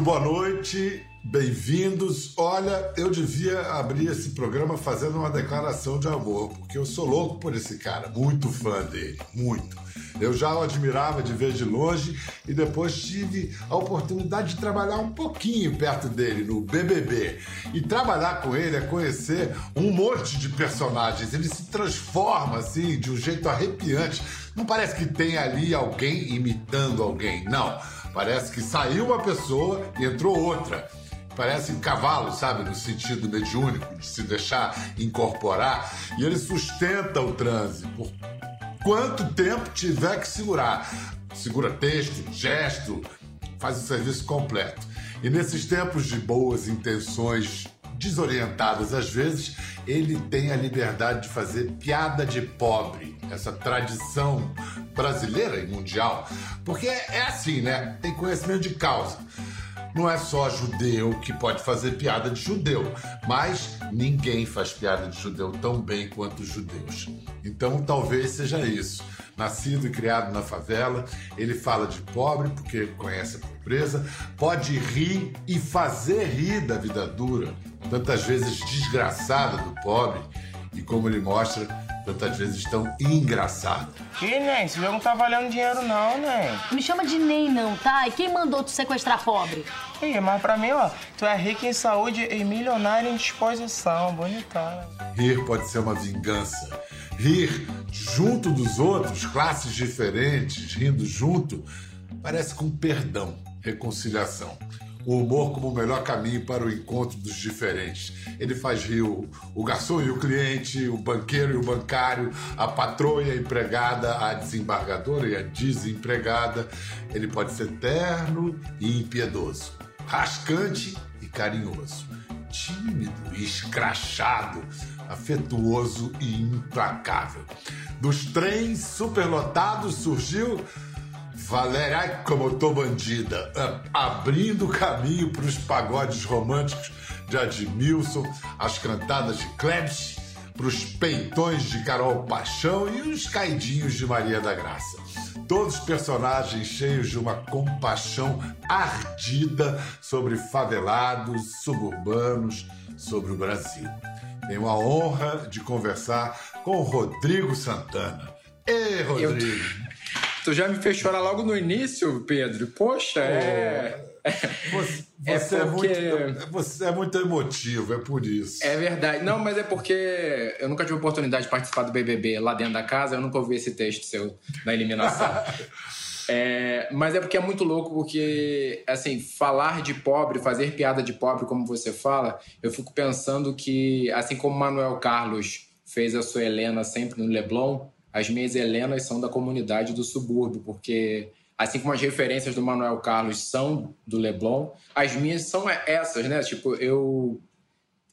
Muito boa noite, bem-vindos. Olha, eu devia abrir esse programa fazendo uma declaração de amor, porque eu sou louco por esse cara, muito fã dele, muito. Eu já o admirava de ver de longe e depois tive a oportunidade de trabalhar um pouquinho perto dele no BBB. E trabalhar com ele é conhecer um monte de personagens. Ele se transforma assim de um jeito arrepiante. Não parece que tem ali alguém imitando alguém, não. Parece que saiu uma pessoa e entrou outra. Parece cavalo, sabe? No sentido mediúnico, de se deixar incorporar. E ele sustenta o transe por quanto tempo tiver que segurar. Segura texto, gesto, faz o serviço completo. E nesses tempos de boas intenções desorientadas às vezes, ele tem a liberdade de fazer piada de pobre, essa tradição brasileira e mundial. Porque é assim, né? Tem conhecimento de causa. Não é só judeu que pode fazer piada de judeu, mas ninguém faz piada de judeu tão bem quanto os judeus. Então talvez seja isso. Nascido e criado na favela, ele fala de pobre porque conhece a pobreza, pode rir e fazer rir da vida dura, tantas vezes desgraçada do pobre, e como ele mostra, tantas vezes tão engraçado. Que, Nen? Esse jogo não tá valendo dinheiro não, Nen. Me chama de Ney não, tá? E quem mandou tu sequestrar pobre? Ih, mas pra mim, ó, tu é rico em saúde e milionário em disposição. Bonitão. Rir pode ser uma vingança. Rir junto dos outros, classes diferentes, rindo junto, parece com perdão, reconciliação o humor como o melhor caminho para o encontro dos diferentes. Ele faz rir o, o garçom e o cliente, o banqueiro e o bancário, a patroa e a empregada, a desembargadora e a desempregada. Ele pode ser terno e impiedoso, rascante e carinhoso, tímido e escrachado, afetuoso e implacável. Dos trens superlotados surgiu Valéria, ai como eu tô bandida, abrindo caminho para os pagodes românticos de Admilson, as cantadas de Klebs, para os peitões de Carol Paixão e os caidinhos de Maria da Graça. Todos personagens cheios de uma compaixão ardida sobre favelados, suburbanos, sobre o Brasil. Tenho a honra de conversar com Rodrigo Santana. Ei, Rodrigo! Eu... Tu já me fez chorar logo no início, Pedro. Poxa, é. Você, é, você é, porque... é, muito, você é muito emotivo, é por isso. É verdade. Não, mas é porque eu nunca tive oportunidade de participar do BBB lá dentro da casa, eu nunca ouvi esse texto seu da eliminação. é, mas é porque é muito louco, porque, assim, falar de pobre, fazer piada de pobre, como você fala, eu fico pensando que, assim como Manuel Carlos fez a sua Helena sempre no Leblon, as minhas Helenas são da comunidade do subúrbio, porque assim como as referências do Manuel Carlos são do Leblon, as minhas são essas, né? Tipo, eu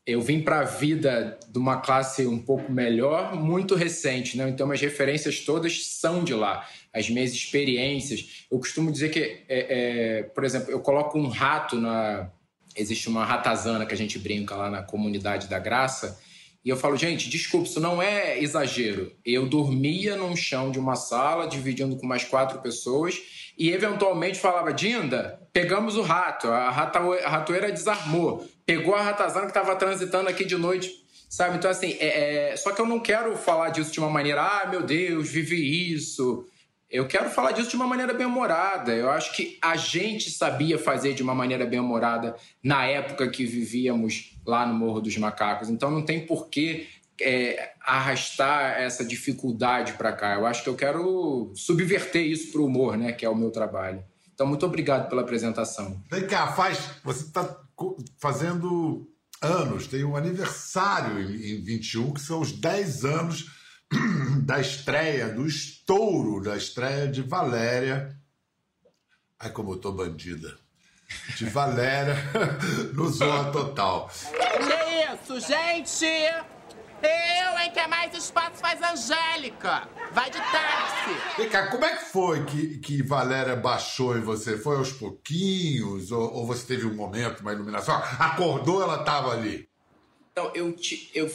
eu vim para a vida de uma classe um pouco melhor, muito recente, né? Então, as referências todas são de lá. As minhas experiências. Eu costumo dizer que, é, é, por exemplo, eu coloco um rato na. Existe uma ratazana que a gente brinca lá na comunidade da Graça, e eu falo, gente, desculpa, isso não é exagero. Eu dormia num chão de uma sala, dividindo com mais quatro pessoas, e eventualmente falava, Dinda, pegamos o rato, a, rata, a ratoeira desarmou, pegou a ratazana que estava transitando aqui de noite, sabe? Então, assim, é, é... só que eu não quero falar disso de uma maneira, ah, meu Deus, vivi isso. Eu quero falar disso de uma maneira bem humorada. Eu acho que a gente sabia fazer de uma maneira bem humorada na época que vivíamos lá no Morro dos Macacos. Então não tem porquê é, arrastar essa dificuldade para cá. Eu acho que eu quero subverter isso para o humor, né? Que é o meu trabalho. Então, muito obrigado pela apresentação. Vem cá, faz. Você está fazendo anos, tem um aniversário em 21, que são os 10 anos da estreia, do estouro da estreia de Valéria. Ai, como eu tô bandida de Valéria no Zona Total. Que isso, gente? Eu, hein, quer mais espaço faz Angélica. Vai de táxi. Vem cá, como é que foi que, que Valéria baixou em você? Foi aos pouquinhos? Ou, ou você teve um momento, uma iluminação? Acordou, ela estava ali? Então, eu, eu,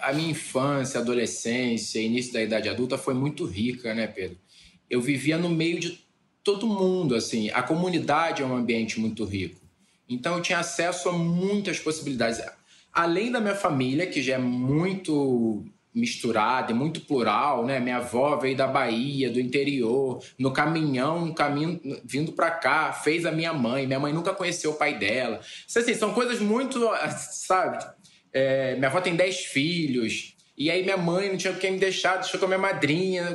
a minha infância, adolescência, início da idade adulta foi muito rica, né, Pedro? Eu vivia no meio de todo mundo, assim. A comunidade é um ambiente muito rico. Então, eu tinha acesso a muitas possibilidades além da minha família, que já é muito misturada e muito plural, né? Minha avó veio da Bahia, do interior, no caminhão, no caminho vindo para cá, fez a minha mãe. Minha mãe nunca conheceu o pai dela. Assim, são coisas muito, sabe? É, minha avó tem dez filhos. E aí minha mãe não tinha quem me deixar, deixou com a minha madrinha.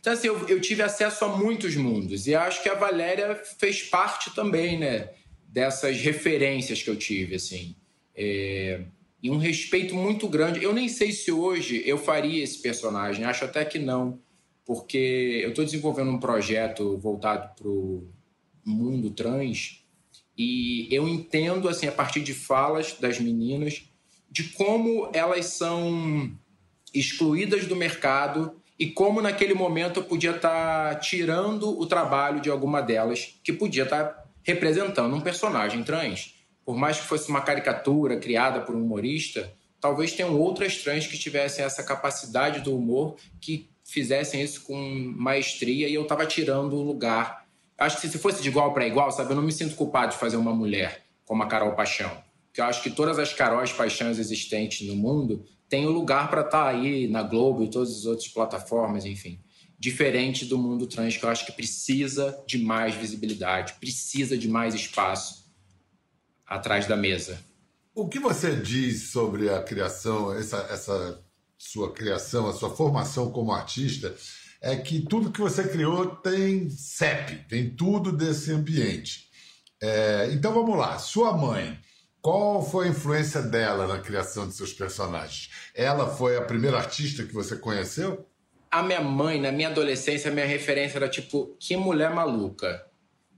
Então, assim, eu, eu tive acesso a muitos mundos. E acho que a Valéria fez parte também, né? Dessas referências que eu tive, assim. É, e um respeito muito grande. Eu nem sei se hoje eu faria esse personagem, acho até que não, porque eu estou desenvolvendo um projeto voltado para o mundo trans e eu entendo, assim, a partir de falas das meninas, de como elas são excluídas do mercado e como naquele momento eu podia estar tá tirando o trabalho de alguma delas que podia estar tá representando um personagem trans por mais que fosse uma caricatura criada por um humorista, talvez tenham outras trans que tivessem essa capacidade do humor que fizessem isso com maestria e eu estava tirando o lugar. Acho que se fosse de igual para igual, sabe, eu não me sinto culpado de fazer uma mulher como a Carol Paixão. Porque eu acho que todas as Caróis Paixões existentes no mundo têm um lugar para estar tá aí na Globo e todas as outras plataformas, enfim. Diferente do mundo trans, que eu acho que precisa de mais visibilidade, precisa de mais espaço atrás da mesa. O que você diz sobre a criação, essa, essa sua criação, a sua formação como artista, é que tudo que você criou tem CEP, tem tudo desse ambiente. É, então vamos lá, sua mãe, qual foi a influência dela na criação de seus personagens? Ela foi a primeira artista que você conheceu? A minha mãe, na minha adolescência, a minha referência era tipo, que mulher maluca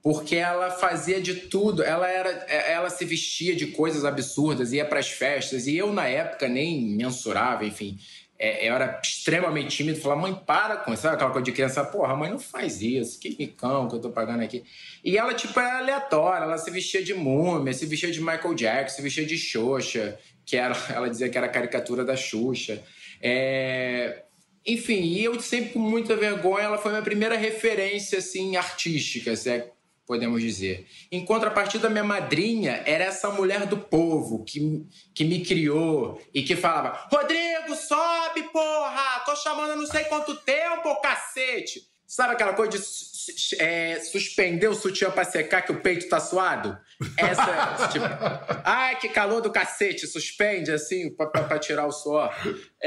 porque ela fazia de tudo. Ela era, ela se vestia de coisas absurdas, ia para as festas e eu na época nem mensurava, enfim. É, eu era extremamente tímido, falava, mãe, para com isso, sabe aquela coisa de criança, porra, mãe, não faz isso, que micão que eu tô pagando aqui. E ela, tipo, era aleatória, ela se vestia de múmia, se vestia de Michael Jackson, se vestia de Xuxa, que era, ela dizia que era caricatura da Xuxa. É... Enfim, e eu sempre com muita vergonha, ela foi minha primeira referência, assim, artística, assim, podemos dizer. Em contrapartida, minha madrinha era essa mulher do povo que, que me criou e que falava: Rodrigo, sobe, porra! Tô chamando há não sei quanto tempo, cacete! Sabe aquela coisa de é, suspender o sutiã pra secar que o peito tá suado? Essa, tipo, ai, que calor do cacete, suspende assim pra, pra, pra tirar o suor.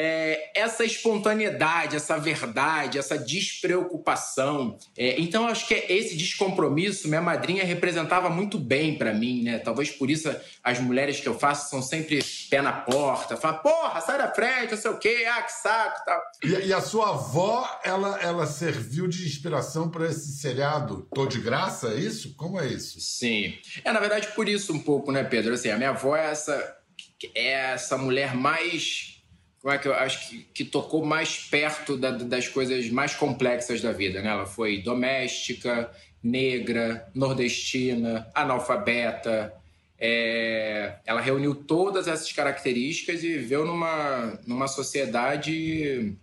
É, essa espontaneidade, essa verdade, essa despreocupação. É, então, acho que esse descompromisso, minha madrinha representava muito bem para mim, né? Talvez por isso as mulheres que eu faço são sempre pé na porta, falam, porra, sai da frente, não sei o quê, ah, que saco tal. E, e a sua avó, ela, ela serviu de inspiração para esse seriado Tô de Graça, é isso? Como é isso? Sim. É, na verdade, por isso um pouco, né, Pedro? Assim, a minha avó é essa, é essa mulher mais. Como é que eu acho que, que tocou mais perto da, das coisas mais complexas da vida, né? Ela foi doméstica, negra, nordestina, analfabeta. É, ela reuniu todas essas características e viveu numa, numa sociedade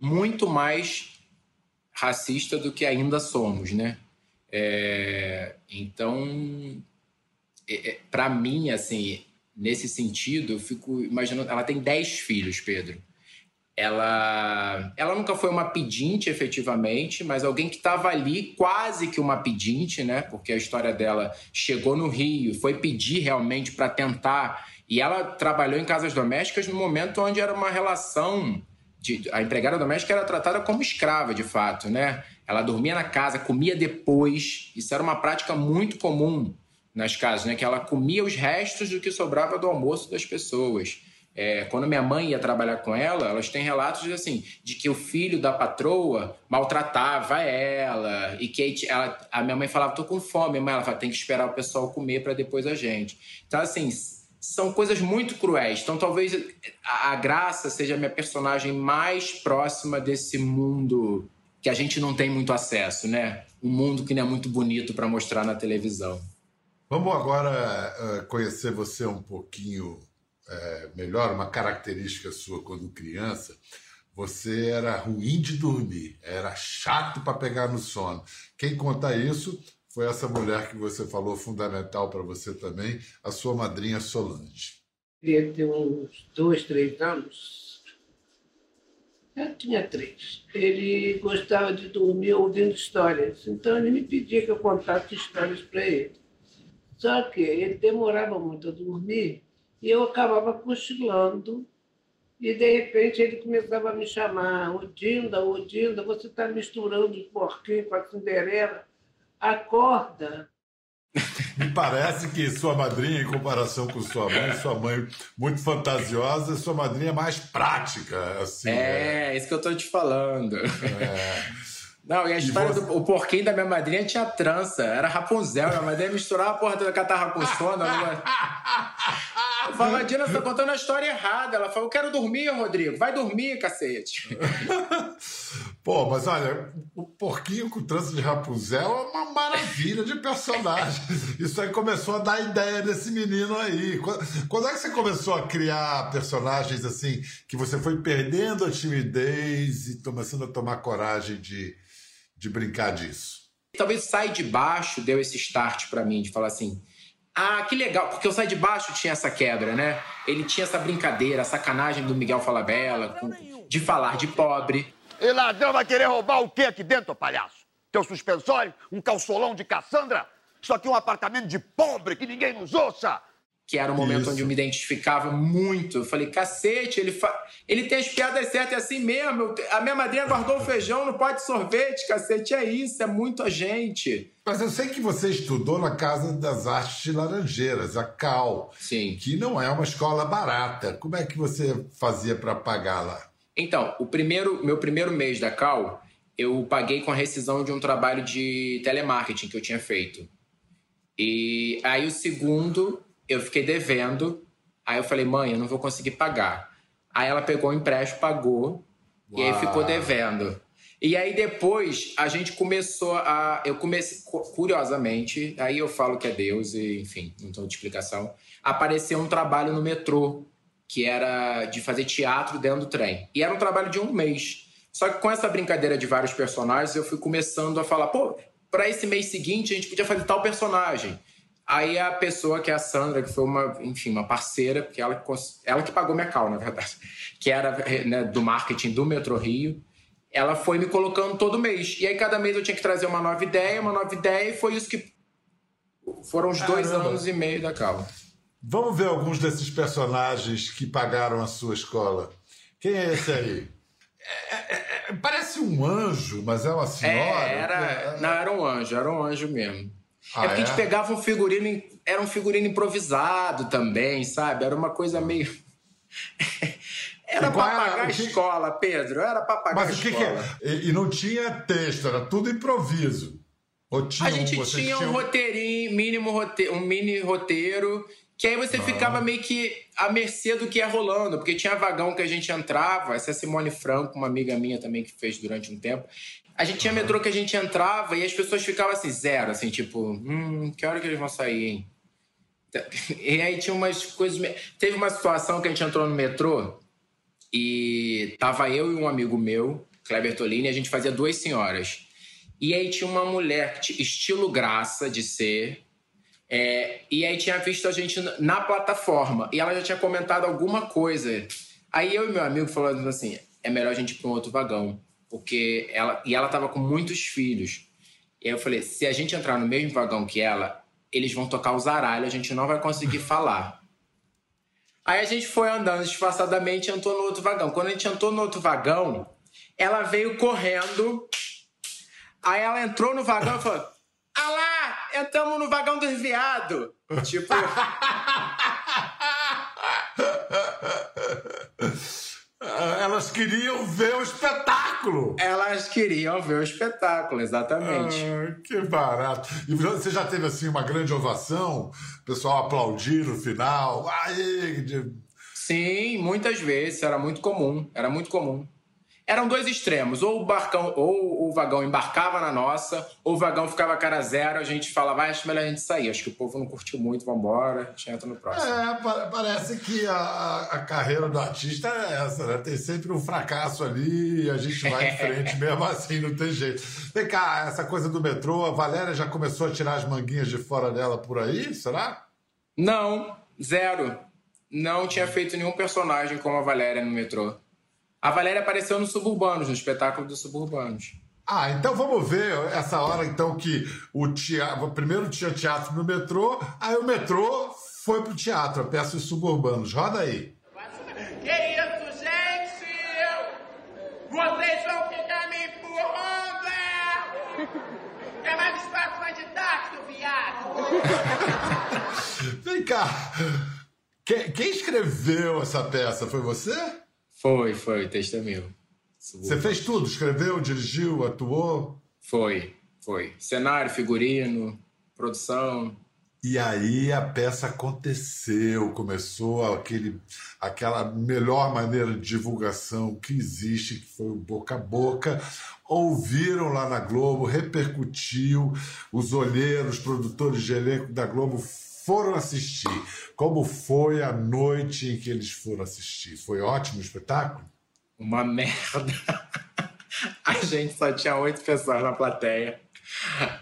muito mais racista do que ainda somos, né? É, então, é, é para mim, assim, nesse sentido, eu fico imaginando. Ela tem 10 filhos, Pedro. Ela, ela nunca foi uma pedinte, efetivamente, mas alguém que estava ali, quase que uma pedinte, né? Porque a história dela chegou no Rio, foi pedir realmente para tentar. E ela trabalhou em casas domésticas no momento onde era uma relação. De, a empregada doméstica era tratada como escrava, de fato, né? Ela dormia na casa, comia depois. Isso era uma prática muito comum nas casas, né? Que ela comia os restos do que sobrava do almoço das pessoas. É, quando minha mãe ia trabalhar com ela, elas têm relatos de, assim, de que o filho da patroa maltratava ela e que ela, a minha mãe falava: "tô com fome", mãe ela falava: "tem que esperar o pessoal comer para depois a gente". Então assim, são coisas muito cruéis. Então, talvez a, a Graça seja a minha personagem mais próxima desse mundo que a gente não tem muito acesso, né? Um mundo que não é muito bonito para mostrar na televisão. Vamos agora uh, conhecer você um pouquinho uh, melhor, uma característica sua quando criança. Você era ruim de dormir, era chato para pegar no sono. Quem conta isso foi essa mulher que você falou, fundamental para você também, a sua madrinha Solange. Ele ter uns dois, três anos. Eu tinha três. Ele gostava de dormir ouvindo histórias, então ele me pedia que eu contasse histórias para ele. Só que ele demorava muito a dormir e eu acabava cochilando. E de repente ele começava a me chamar: Odinda, Odinda, você está misturando os porquinhos com a Cinderela acorda. Me parece que sua madrinha, em comparação com sua mãe, sua mãe muito fantasiosa, sua madrinha é mais prática. Assim, é, é, isso que eu tô te falando. É. Não, e a história do o porquinho da minha madrinha tinha trança, era Rapunzel. Minha madrinha misturava a porra da catarra com sono. Eu falava, Madina, você tá contando a história errada. Ela falou, eu quero dormir, Rodrigo. Vai dormir, cacete. Pô, mas olha, o porquinho com trança de Rapunzel é uma maravilha de personagem. Isso aí começou a dar ideia desse menino aí. Quando é que você começou a criar personagens assim, que você foi perdendo a timidez e começando a tomar coragem de de brincar disso? Talvez Sai de Baixo deu esse start para mim, de falar assim, ah, que legal, porque o Sai de Baixo tinha essa quebra, né? Ele tinha essa brincadeira, a sacanagem do Miguel Falabella, com, de falar de pobre. E ladrão vai querer roubar o que aqui dentro, palhaço? Teu suspensório? Um calçolão de Cassandra? Isso aqui é um apartamento de pobre que ninguém nos ouça! Que era o momento Isso. onde eu me identificava muito. Eu falei, cacete, ele, fa... ele tem as piadas certas, é assim mesmo. A minha madrinha guardou o feijão, não pode sorvete, cacete, é isso, é muito a gente. Mas eu sei que você estudou na Casa das Artes de Laranjeiras, a CAL. Sim. Que não é uma escola barata. Como é que você fazia para pagar lá? Então, o primeiro, meu primeiro mês da CAL, eu paguei com a rescisão de um trabalho de telemarketing que eu tinha feito. E aí o segundo eu fiquei devendo. Aí eu falei, mãe, eu não vou conseguir pagar. Aí ela pegou o empréstimo, pagou, Uau. e aí ficou devendo. E aí depois a gente começou a. Eu comecei, curiosamente, aí eu falo que é Deus, e enfim, não tenho de explicação. Apareceu um trabalho no metrô, que era de fazer teatro dentro do trem. E era um trabalho de um mês. Só que com essa brincadeira de vários personagens, eu fui começando a falar, pô, para esse mês seguinte a gente podia fazer tal personagem. Aí a pessoa que é a Sandra, que foi uma, enfim, uma parceira, porque ela, ela que pagou minha cal, na verdade, que era né, do marketing do Metro Rio, ela foi me colocando todo mês. E aí cada mês eu tinha que trazer uma nova ideia, uma nova ideia, e foi isso que foram os Caramba. dois anos e meio da cal. Vamos ver alguns desses personagens que pagaram a sua escola. Quem é esse aí? É, é, é, parece um anjo, mas é uma senhora. É, era, não, era um anjo, era um anjo mesmo. Ah, é porque é? a gente pegava um figurino, era um figurino improvisado também, sabe? Era uma coisa meio. Era pra pagar a escola, Pedro. Era pra pagar Mas a escola. Mas o que, que é? E, e, não tinha texto, era tudo improviso. Ou tinha a gente um, tinha um roteirinho, mínimo roteiro, um mini roteiro, que aí você ah. ficava meio que à mercê do que ia rolando, porque tinha vagão que a gente entrava, essa Simone Franco, uma amiga minha também que fez durante um tempo, a gente tinha metrô que a gente entrava e as pessoas ficavam assim, zero, assim, tipo, hum, que hora que eles vão sair, hein? E aí tinha umas coisas. Teve uma situação que a gente entrou no metrô e tava eu e um amigo meu, Kleber Tolini, a gente fazia duas senhoras. E aí tinha uma mulher, estilo graça de ser, é, e aí tinha visto a gente na plataforma e ela já tinha comentado alguma coisa. Aí eu e meu amigo falando assim: é melhor a gente ir para um outro vagão porque ela e ela estava com muitos filhos. E aí eu falei, se a gente entrar no mesmo vagão que ela, eles vão tocar o zaralho, a gente não vai conseguir falar. Aí a gente foi andando disfarçadamente e entrou no outro vagão. Quando a gente entrou no outro vagão, ela veio correndo. Aí ela entrou no vagão e falou: Ah lá, entramos no vagão dos viados. Tipo. Elas queriam ver o espetáculo! Elas queriam ver o espetáculo, exatamente. Ah, que barato. E você já teve assim uma grande ovação? O pessoal aplaudir no final. Sim, muitas vezes, era muito comum, era muito comum. Eram dois extremos, ou o barcão, ou o vagão embarcava na nossa, ou o vagão ficava cara zero, a gente falava, "Ah, acho melhor a gente sair. Acho que o povo não curtiu muito, vambora, a gente entra no próximo. É, pa- parece que a, a carreira do artista é essa, né? Tem sempre um fracasso ali e a gente vai em frente mesmo assim, não tem jeito. Vem cá, essa coisa do metrô, a Valéria já começou a tirar as manguinhas de fora dela por aí, será? Não, zero. Não tinha feito nenhum personagem como a Valéria no metrô. A Valéria apareceu no Suburbanos, no espetáculo dos Suburbanos. Ah, então vamos ver essa hora então que o teatro, primeiro tinha teatro no metrô, aí o metrô foi pro teatro, a peça Os Suburbanos. Roda aí. Que isso, gente? Vocês vão ficar me empurrando, é? Mais espaço mais didático, viado. Vem cá, quem, quem escreveu essa peça? Foi você? Foi, foi, texto é meu. Você fez tudo? Escreveu, dirigiu, atuou? Foi, foi. Cenário, figurino, produção. E aí a peça aconteceu, começou aquele, aquela melhor maneira de divulgação que existe, que foi o boca a boca. Ouviram lá na Globo, repercutiu, os olheiros, produtores de elenco da Globo foram assistir. Como foi a noite em que eles foram assistir? Foi ótimo o espetáculo? Uma merda. A gente só tinha oito pessoas na plateia.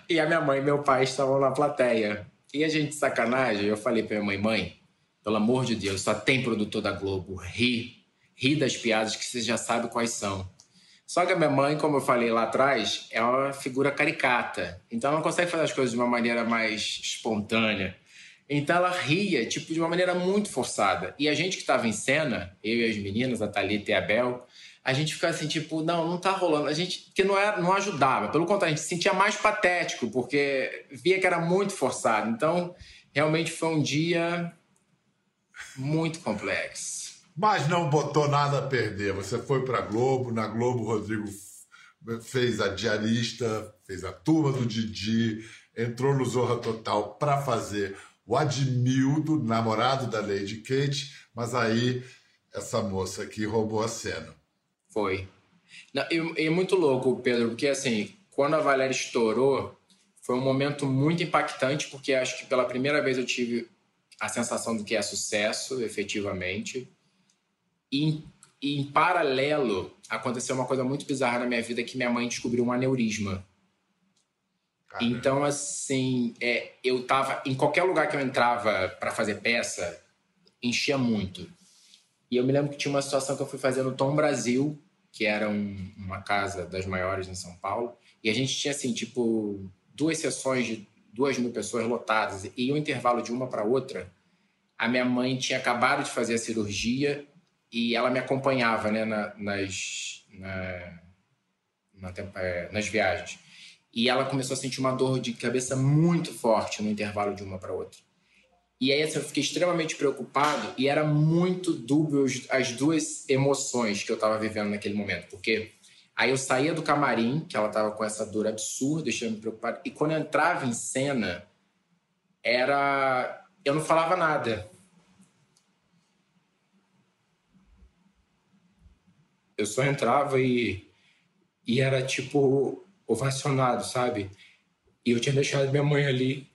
E a minha mãe e meu pai estavam na plateia. E a gente, sacanagem, eu falei pra minha mãe, mãe, pelo amor de Deus, só tem produtor da Globo. Ri. Ri das piadas que você já sabe quais são. Só que a minha mãe, como eu falei lá atrás, é uma figura caricata. Então ela não consegue fazer as coisas de uma maneira mais espontânea. Então ela ria, tipo, de uma maneira muito forçada. E a gente que estava em cena, eu e as meninas, a Thalita e a Bel, a gente ficava assim, tipo, não, não tá rolando. A gente, que não, era, não ajudava. Pelo contrário, a gente se sentia mais patético, porque via que era muito forçado. Então, realmente foi um dia muito complexo. Mas não botou nada a perder. Você foi para Globo, na Globo Rodrigo fez a diarista, fez a turma do Didi, entrou no Zorra Total para fazer o Admildo, namorado da Lady Kate, mas aí essa moça aqui roubou a cena. Foi. E, é muito louco, Pedro, porque assim, quando a Valéria estourou, foi um momento muito impactante, porque acho que pela primeira vez eu tive a sensação do que é sucesso, efetivamente. E, e em paralelo, aconteceu uma coisa muito bizarra na minha vida, que minha mãe descobriu um aneurisma. Então, assim, é, eu tava. Em qualquer lugar que eu entrava para fazer peça, enchia muito. E eu me lembro que tinha uma situação que eu fui fazer no Tom Brasil, que era um- uma casa das maiores em São Paulo, e a gente tinha, assim, tipo, duas sessões de duas mil pessoas lotadas, e um intervalo de uma para outra. A minha mãe tinha acabado de fazer a cirurgia e ela me acompanhava, né, na- nas, na- na é, nas viagens. E ela começou a sentir uma dor de cabeça muito forte no intervalo de uma para outra. E aí assim, eu fiquei extremamente preocupado e era muito dúbio as duas emoções que eu estava vivendo naquele momento. Porque aí eu saía do camarim, que ela estava com essa dor absurda, deixando me preocupado. E quando eu entrava em cena, era... Eu não falava nada. Eu só entrava e... E era tipo ovacionado, sabe? E eu tinha deixado minha mãe ali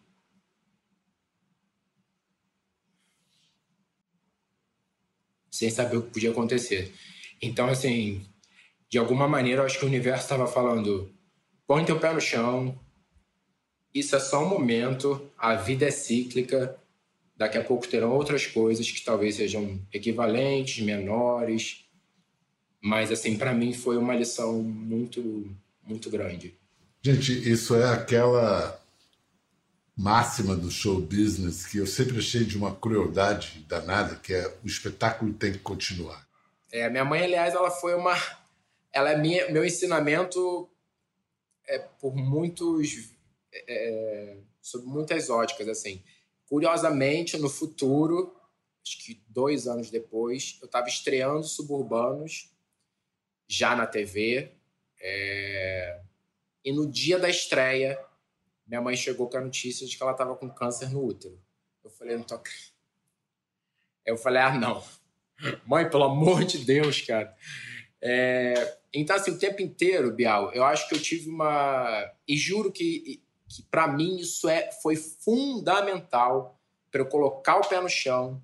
sem saber o que podia acontecer. Então, assim, de alguma maneira, eu acho que o universo estava falando: põe teu pé no chão, isso é só um momento, a vida é cíclica, daqui a pouco terão outras coisas que talvez sejam equivalentes, menores. Mas, assim, para mim foi uma lição muito, muito grande. Gente, isso é aquela máxima do show business que eu sempre achei de uma crueldade danada, que é o espetáculo tem que continuar. É, minha mãe, aliás, ela foi uma. Ela é minha, meu ensinamento é por muitos. É, sobre muitas óticas, assim. Curiosamente, no futuro, acho que dois anos depois, eu estava estreando Suburbanos, já na TV, É... E no dia da estreia, minha mãe chegou com a notícia de que ela estava com câncer no útero. Eu falei, não tô Eu falei, ah, não. Mãe, pelo amor de Deus, cara. É... Então, assim, o tempo inteiro, Bial, eu acho que eu tive uma. E juro que, que para mim, isso é, foi fundamental para eu colocar o pé no chão,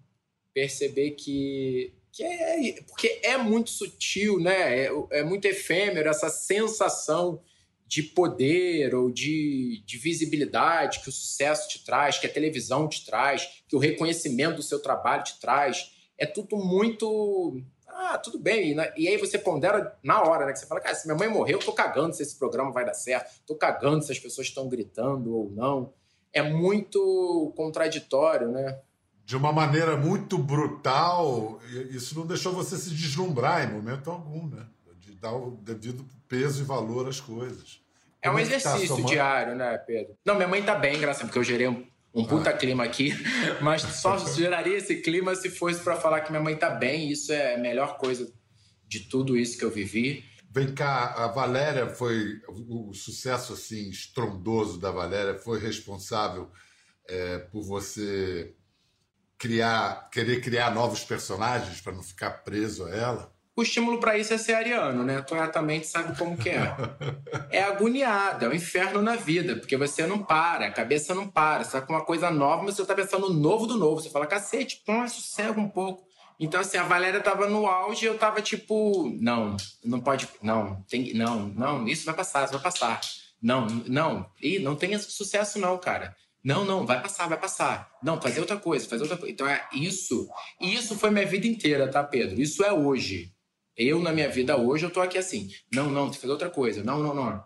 perceber que que é porque é muito sutil, né? É, é, muito efêmero essa sensação de poder ou de, de visibilidade que o sucesso te traz, que a televisão te traz, que o reconhecimento do seu trabalho te traz. É tudo muito. Ah, tudo bem. Né? E aí você pondera na hora, né? Que você fala, cara, se minha mãe morreu, eu tô cagando se esse programa vai dar certo, tô cagando se as pessoas estão gritando ou não. É muito contraditório, né? De uma maneira muito brutal, isso não deixou você se deslumbrar em momento algum, né? De dar o devido peso e valor às coisas. É um é tá exercício tá diário, né, Pedro? Não, minha mãe tá bem, graças a porque eu gerei um, um puta ah. clima aqui, mas só geraria esse clima se fosse para falar que minha mãe tá bem. Isso é a melhor coisa de tudo isso que eu vivi. Vem cá, a Valéria foi. O sucesso assim estrondoso da Valéria foi responsável é, por você criar, querer criar novos personagens para não ficar preso a ela? O estímulo para isso é ser ariano, né? Tu exatamente sabe como que é. É agoniado, é um inferno na vida, porque você não para, a cabeça não para. Você tá com uma coisa nova, mas você tá pensando no novo do novo. Você fala, cacete, pô, sossega um pouco. Então, assim, a Valéria tava no auge e eu tava tipo, não, não pode, não, tem, não, não, isso vai passar, isso vai passar. Não, não, e não tem sucesso não, cara. Não, não, vai passar, vai passar. Não, fazer outra coisa, fazer outra coisa. Então é isso. E isso foi minha vida inteira, tá, Pedro? Isso é hoje. Eu, na minha vida hoje, eu tô aqui assim. Não, não, tem que fazer outra coisa. Não, não, não.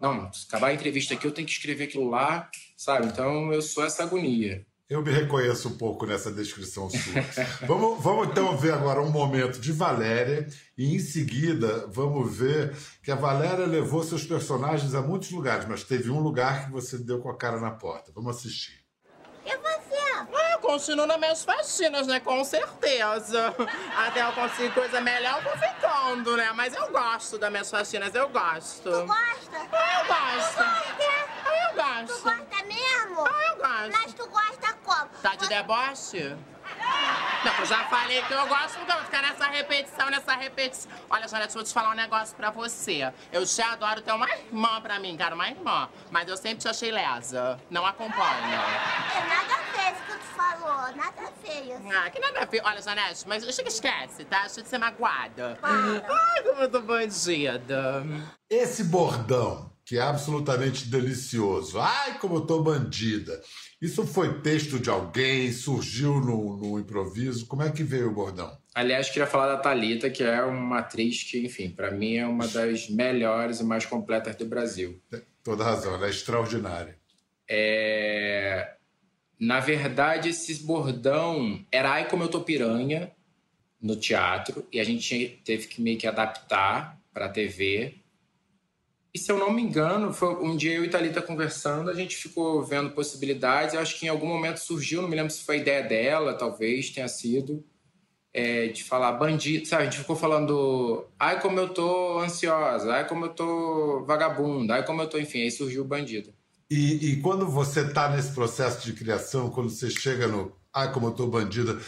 Não, se acabar a entrevista aqui, eu tenho que escrever aquilo lá, sabe? Então eu sou essa agonia. Eu me reconheço um pouco nessa descrição sua. vamos, vamos então ver agora um momento de Valéria e em seguida vamos ver que a Valéria levou seus personagens a muitos lugares, mas teve um lugar que você deu com a cara na porta. Vamos assistir. E você? Ah, eu continuo nas minhas faxinas, né? Com certeza. Até eu conseguir coisa melhor, eu vou ficando, né? Mas eu gosto das minhas faxinas, eu gosto. Tu gosta? Ah, eu gosto. Tu gosta? Ah, eu gosto. Mesmo? Ah, eu gosto. Mas tu gosta como? Tá de deboche? Não, eu já falei que eu gosto, então ficar nessa repetição, nessa repetição. Olha, Janete, vou te falar um negócio pra você. Eu te adoro, ter uma irmã pra mim, cara, uma irmã. Mas eu sempre te achei lesa. Não acompanha. É nada feio isso que tu falou, nada feio. Ah, que nada feio. Olha, Janete, mas deixa que esquece, tá? Deixa de ser magoada. Para. Ai, como eu tô bandida. Esse bordão, que é absolutamente delicioso. Ai, como eu tô bandida. Isso foi texto de alguém? Surgiu no, no improviso? Como é que veio o bordão? Aliás, queria falar da Talita, que é uma atriz que, enfim, para mim é uma das melhores e mais completas do Brasil. Toda razão, ela é extraordinária. É... Na verdade, esse bordão era Ai Como Eu Tô Piranha no teatro, e a gente teve que meio que adaptar para a TV. E se eu não me engano, foi um dia eu e Thalita conversando, a gente ficou vendo possibilidades. Eu acho que em algum momento surgiu, não me lembro se foi ideia dela, talvez tenha sido, é, de falar bandido, sabe? A gente ficou falando, ai como eu tô ansiosa, ai como eu tô vagabunda, ai como eu tô, enfim, aí surgiu o bandido. E, e quando você está nesse processo de criação, quando você chega no ai como eu tô bandida,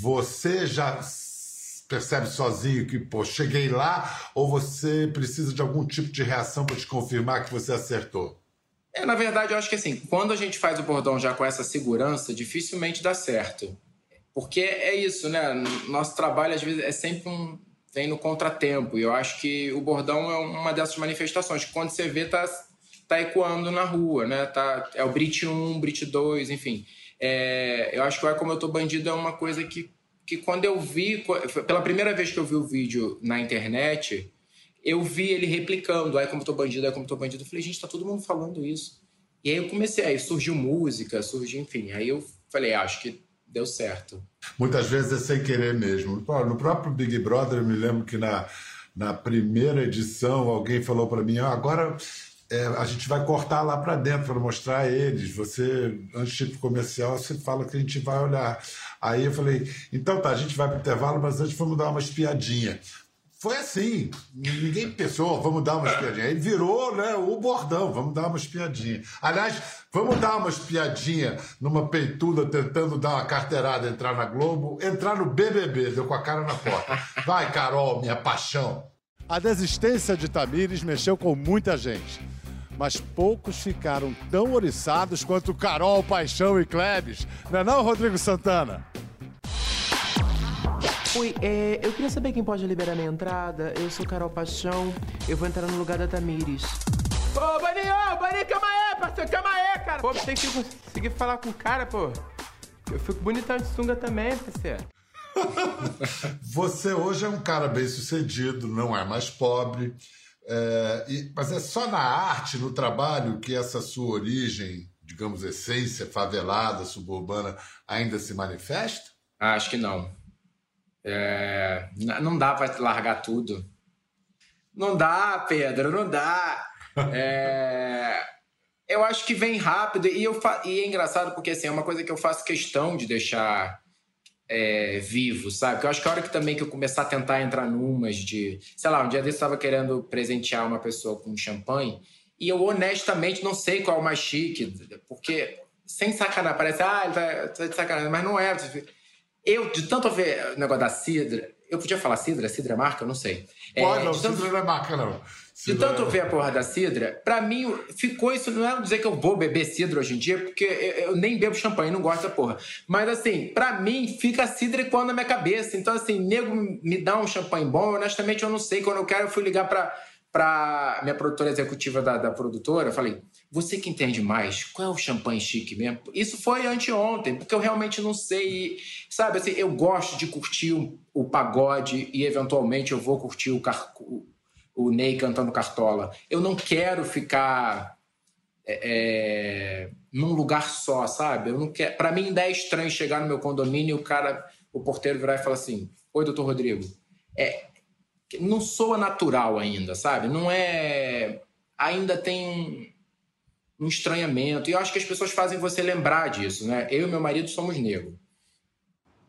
você já percebe sozinho que, pô, cheguei lá, ou você precisa de algum tipo de reação para te confirmar que você acertou? É, na verdade, eu acho que assim, quando a gente faz o bordão já com essa segurança, dificilmente dá certo. Porque é isso, né? Nosso trabalho, às vezes, é sempre um. vem no contratempo. E eu acho que o bordão é uma dessas manifestações, que quando você vê, tá, tá ecoando na rua, né? Tá, é o Brit 1, Brit 2, enfim. É, eu acho que o Ai Como Eu Tô Bandido é uma coisa que que quando eu vi, pela primeira vez que eu vi o vídeo na internet, eu vi ele replicando, ai como tô bandido, ai como tô bandido. Eu falei, gente, tá todo mundo falando isso. E aí eu comecei, aí surgiu música, surgiu, enfim. Aí eu falei, ah, acho que deu certo. Muitas vezes é sem querer mesmo. No próprio Big Brother, eu me lembro que na, na primeira edição alguém falou para mim, ah, agora é, a gente vai cortar lá para dentro para mostrar eles. Você, antes de ir pro comercial, você fala que a gente vai olhar. Aí eu falei, então tá, a gente vai pro intervalo, mas antes vamos dar uma espiadinha. foi assim. Ninguém pensou, vamos dar uma espiadinha. Aí virou né, o bordão, vamos dar uma espiadinha. Aliás, vamos dar uma espiadinha numa peituda tentando dar uma carteirada, entrar na Globo, entrar no BBB, deu com a cara na porta. Vai, Carol, minha paixão. A desistência de Tamires mexeu com muita gente. Mas poucos ficaram tão oriçados quanto Carol, Paixão e Klebs. Não é não, Rodrigo Santana? Oi, é, eu queria saber quem pode liberar minha entrada. Eu sou Carol Paixão, eu vou entrar no lugar da Tamires. Ô, Baninho, Baninho, calma aí, parceiro, calma aí, cara. Pô, tem que conseguir falar com o cara, pô. Eu fico bonitão de sunga também, parceiro. Você hoje é um cara bem sucedido, não é mais pobre. É, e, mas é só na arte, no trabalho, que essa sua origem, digamos, essência favelada, suburbana, ainda se manifesta? Acho que não. É, não dá para largar tudo. Não dá, Pedro, não dá. É, eu acho que vem rápido e, eu e é engraçado porque assim, é uma coisa que eu faço questão de deixar é, vivo, sabe? Porque eu acho que a hora que também que eu começar a tentar entrar numas de. Sei lá, um dia desse eu estava querendo presentear uma pessoa com champanhe e eu honestamente não sei qual é o mais chique, porque sem sacanagem, parece, ah, ele tá, tá de sacanagem, mas não é. Eu, de tanto ver o negócio da Cidra, eu podia falar Cidra? Cidra é marca? Eu não sei. Pode, é, não, tanto, Cidra não é marca, não. Cidra... De tanto ver a porra da Cidra, pra mim ficou isso. Não é dizer que eu vou beber Cidra hoje em dia, porque eu, eu nem bebo champanhe, não gosto da porra. Mas assim, pra mim fica a Cidra quando na minha cabeça. Então, assim, nego me dá um champanhe bom, honestamente eu não sei. Quando eu quero, eu fui ligar pra, pra minha produtora executiva da, da produtora, eu falei você que entende mais, qual é o champanhe chique mesmo? Isso foi anteontem, porque eu realmente não sei. Sabe, assim, eu gosto de curtir o, o pagode e eventualmente eu vou curtir o, car, o, o Ney cantando cartola. Eu não quero ficar é, é, num lugar só, sabe? Eu não quero. Para mim, ainda é estranho chegar no meu condomínio e o cara, o porteiro virar e falar assim: Oi, doutor Rodrigo. É, não soa natural ainda, sabe? Não é. Ainda tem um estranhamento. E eu acho que as pessoas fazem você lembrar disso, né? Eu e meu marido somos negros.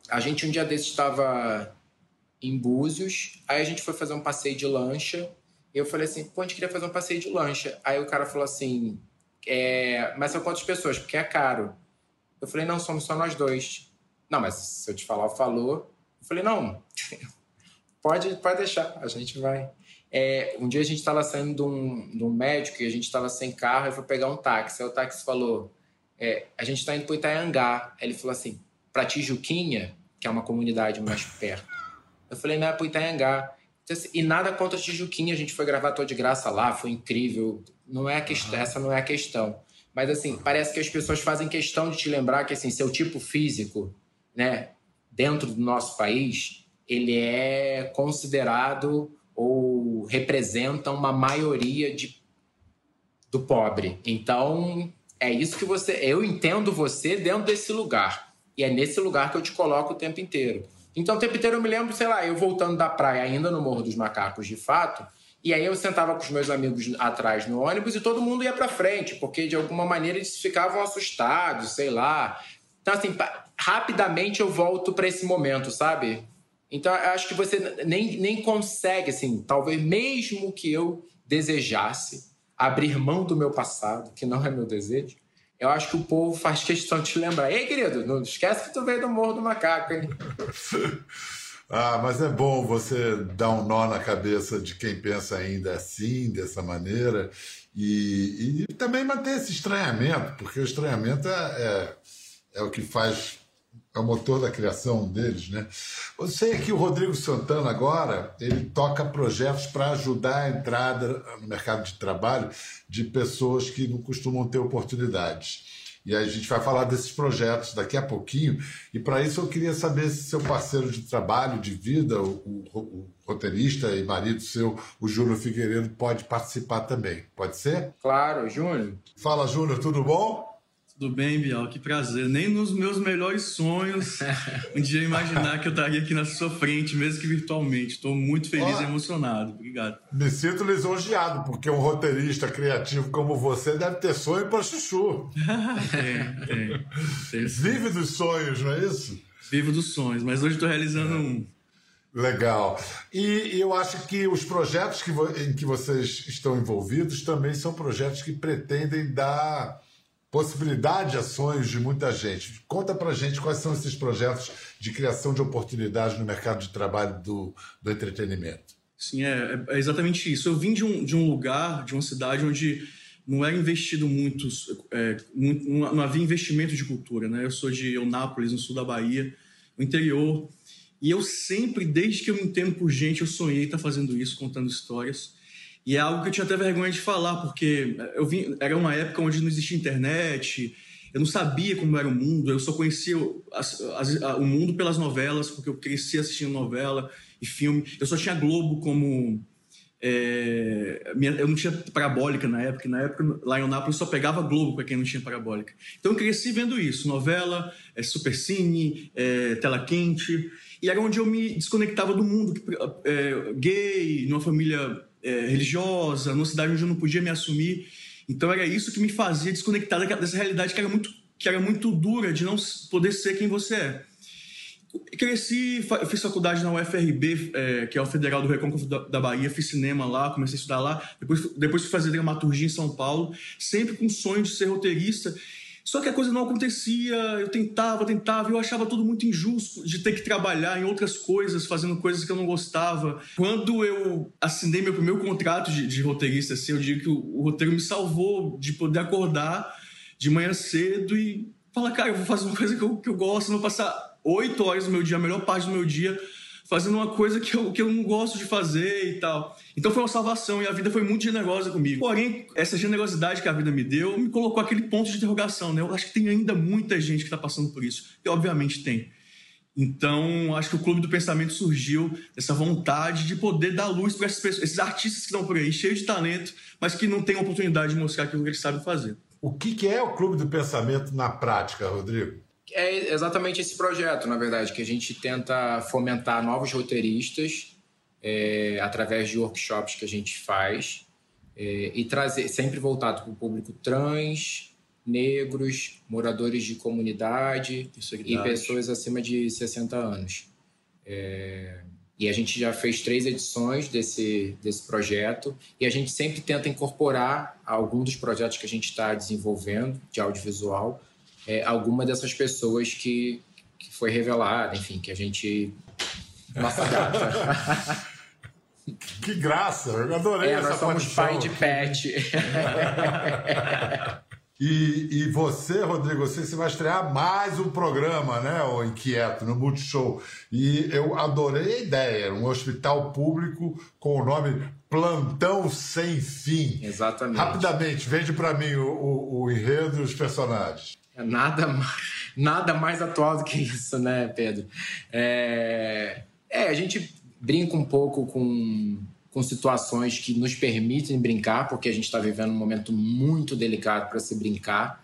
A gente um dia desses estava em Búzios, aí a gente foi fazer um passeio de lancha. E eu falei assim, pô, a gente queria fazer um passeio de lancha. Aí o cara falou assim, é, mas são quantas pessoas? Porque é caro. Eu falei, não, somos só nós dois. Não, mas se eu te falar, falou. Eu falei, não, pode, pode deixar, a gente vai. É, um dia a gente estava saindo de um, de um, médico e a gente estava sem carro e foi pegar um táxi. Aí o táxi falou: é, A gente está indo para Itaiangá. Aí ele falou assim: Para Tijuquinha, que é uma comunidade mais perto. Eu falei: Não, é para Itaiangá. Então, assim, e nada contra Tijuquinha, a gente foi gravar Tô de Graça lá, foi incrível. Não é a questão, uhum. Essa não é a questão. Mas assim, parece que as pessoas fazem questão de te lembrar que assim, seu tipo físico, né, dentro do nosso país, ele é considerado ou representam uma maioria de, do pobre. Então, é isso que você. Eu entendo você dentro desse lugar. E é nesse lugar que eu te coloco o tempo inteiro. Então, o tempo inteiro eu me lembro, sei lá, eu voltando da praia, ainda no Morro dos Macacos, de fato, e aí eu sentava com os meus amigos atrás no ônibus e todo mundo ia para frente, porque de alguma maneira eles ficavam assustados, sei lá. Então, assim, rapidamente eu volto para esse momento, sabe? Então, eu acho que você nem, nem consegue, assim, talvez mesmo que eu desejasse abrir mão do meu passado, que não é meu desejo, eu acho que o povo faz questão de te lembrar. Ei, querido, não esquece que tu veio do Morro do Macaco, hein? ah, mas é bom você dar um nó na cabeça de quem pensa ainda assim, dessa maneira, e, e também manter esse estranhamento, porque o estranhamento é, é, é o que faz é o motor da criação deles, né? Eu sei que o Rodrigo Santana agora ele toca projetos para ajudar a entrada no mercado de trabalho de pessoas que não costumam ter oportunidades. E a gente vai falar desses projetos daqui a pouquinho. E para isso eu queria saber se seu parceiro de trabalho, de vida, o, o, o roteirista e marido seu, o Júnior Figueiredo, pode participar também. Pode ser? Claro, Júnior. Fala, Júnior, tudo bom? Tudo bem, Bial? Que prazer. Nem nos meus melhores sonhos um dia imaginar que eu estaria aqui na sua frente, mesmo que virtualmente. Estou muito feliz e emocionado. Obrigado. Me sinto lisonjeado, porque um roteirista criativo como você deve ter sonho para chuchu. tem, tem. Vive dos sonhos, não é isso? Vivo dos sonhos, mas hoje estou realizando um. Legal. E eu acho que os projetos que em que vocês estão envolvidos também são projetos que pretendem dar possibilidade a sonhos de muita gente. Conta pra gente quais são esses projetos de criação de oportunidades no mercado de trabalho do, do entretenimento. Sim, é, é exatamente isso. Eu vim de um, de um lugar, de uma cidade onde não era investido muito, é, não havia investimento de cultura. Né? Eu sou de Eunápolis, no sul da Bahia, no interior. E eu sempre, desde que eu me entendo por gente, eu sonhei estar fazendo isso, contando histórias. E é algo que eu tinha até vergonha de falar, porque eu vim, era uma época onde não existia internet, eu não sabia como era o mundo, eu só conhecia as, as, o mundo pelas novelas, porque eu cresci assistindo novela e filme. Eu só tinha Globo como. É, eu não tinha parabólica na época, na época lá em Onápolis só pegava Globo para quem não tinha parabólica. Então eu cresci vendo isso: novela, é, supercine, é, tela quente. E era onde eu me desconectava do mundo é, gay, numa família é, religiosa, numa cidade onde eu não podia me assumir. Então era isso que me fazia desconectar dessa realidade que era muito, que era muito dura de não poder ser quem você é. Cresci, fiz faculdade na UFRB, é, que é o Federal do Recôncavo da Bahia, fiz cinema lá, comecei a estudar lá, depois, depois fui fazer dramaturgia em São Paulo, sempre com o sonho de ser roteirista. Só que a coisa não acontecia, eu tentava, tentava, eu achava tudo muito injusto de ter que trabalhar em outras coisas, fazendo coisas que eu não gostava. Quando eu assinei meu primeiro contrato de, de roteirista, assim, eu digo que o, o, roteiro me salvou de poder acordar de manhã cedo e falar, cara, eu vou fazer uma coisa que eu, que eu gosto, não passar oito horas do meu dia, a melhor parte do meu dia, fazendo uma coisa que eu, que eu não gosto de fazer e tal. Então foi uma salvação e a vida foi muito generosa comigo. Porém, essa generosidade que a vida me deu me colocou aquele ponto de interrogação, né? Eu acho que tem ainda muita gente que está passando por isso. E obviamente tem. Então, acho que o Clube do Pensamento surgiu dessa vontade de poder dar luz para essas pessoas, esses artistas que estão por aí, cheios de talento, mas que não têm oportunidade de mostrar aquilo que eles sabem fazer. O que é o Clube do Pensamento na prática, Rodrigo? É exatamente esse projeto, na verdade, que a gente tenta fomentar novos roteiristas é, através de workshops que a gente faz é, e trazer sempre voltado para o público trans, negros, moradores de comunidade e pessoas acima de 60 anos. É, e a gente já fez três edições desse, desse projeto e a gente sempre tenta incorporar algum dos projetos que a gente está desenvolvendo de audiovisual é, alguma dessas pessoas que, que foi revelada, enfim, que a gente. Nossa gata. que graça, eu adorei é, essa nós somos pai de pet. E, e, você, Rodrigo, você, você vai estrear mais um programa, né, o Inquieto, no Multishow. E eu adorei a ideia, um hospital público com o nome Plantão Sem Fim. Exatamente. Rapidamente, vende para mim o, o, o enredo e os personagens. É nada, nada mais atual do que isso, né, Pedro? É, é, a gente brinca um pouco com, com situações que nos permitem brincar, porque a gente está vivendo um momento muito delicado para se brincar.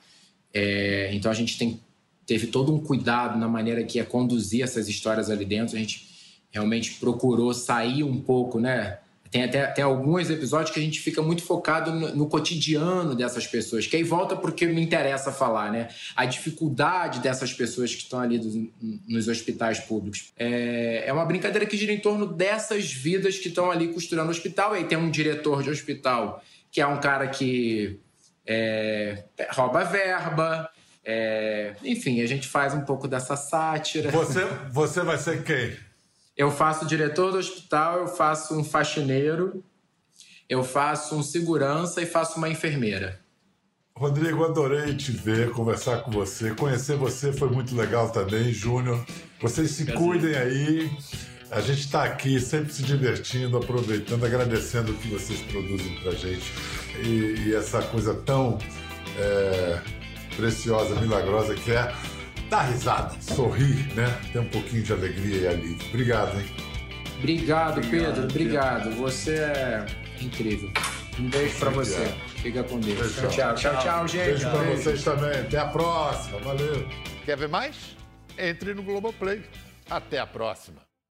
É, então a gente tem, teve todo um cuidado na maneira que ia conduzir essas histórias ali dentro. A gente realmente procurou sair um pouco, né? Tem até, até alguns episódios que a gente fica muito focado no, no, cotidiano dessas pessoas, que aí volta porque me interessa falar, né? A dificuldade dessas pessoas que estão ali do, nos hospitais públicos. É, é uma brincadeira que gira em torno dessas vidas que estão ali costurando o hospital. E aí tem um diretor de hospital que é um cara que é, rouba verba, é, enfim, a gente faz um pouco dessa sátira. Você, você vai ser quem? Eu faço diretor do hospital, eu faço um faxineiro, eu faço um segurança e faço uma enfermeira. Rodrigo, adorei te ver, conversar com você. Conhecer você foi muito legal também, Júnior. Vocês se Prazer. cuidem aí. A gente está aqui sempre se divertindo, aproveitando, agradecendo o que vocês produzem para gente. E, e, essa coisa tão é, preciosa, milagrosa que é dá risada, sorrir, né? Tem um pouquinho de alegria e alívio. Obrigado, hein? Obrigado, Pedro. Obrigado. Você é incrível. Um beijo para você. Fica com Deus. Beijo, tchau, tchau, tchau, gente. Beijo para vocês também. Até a próxima. Valeu. Quer ver mais? Entre no Globoplay. Até a próxima.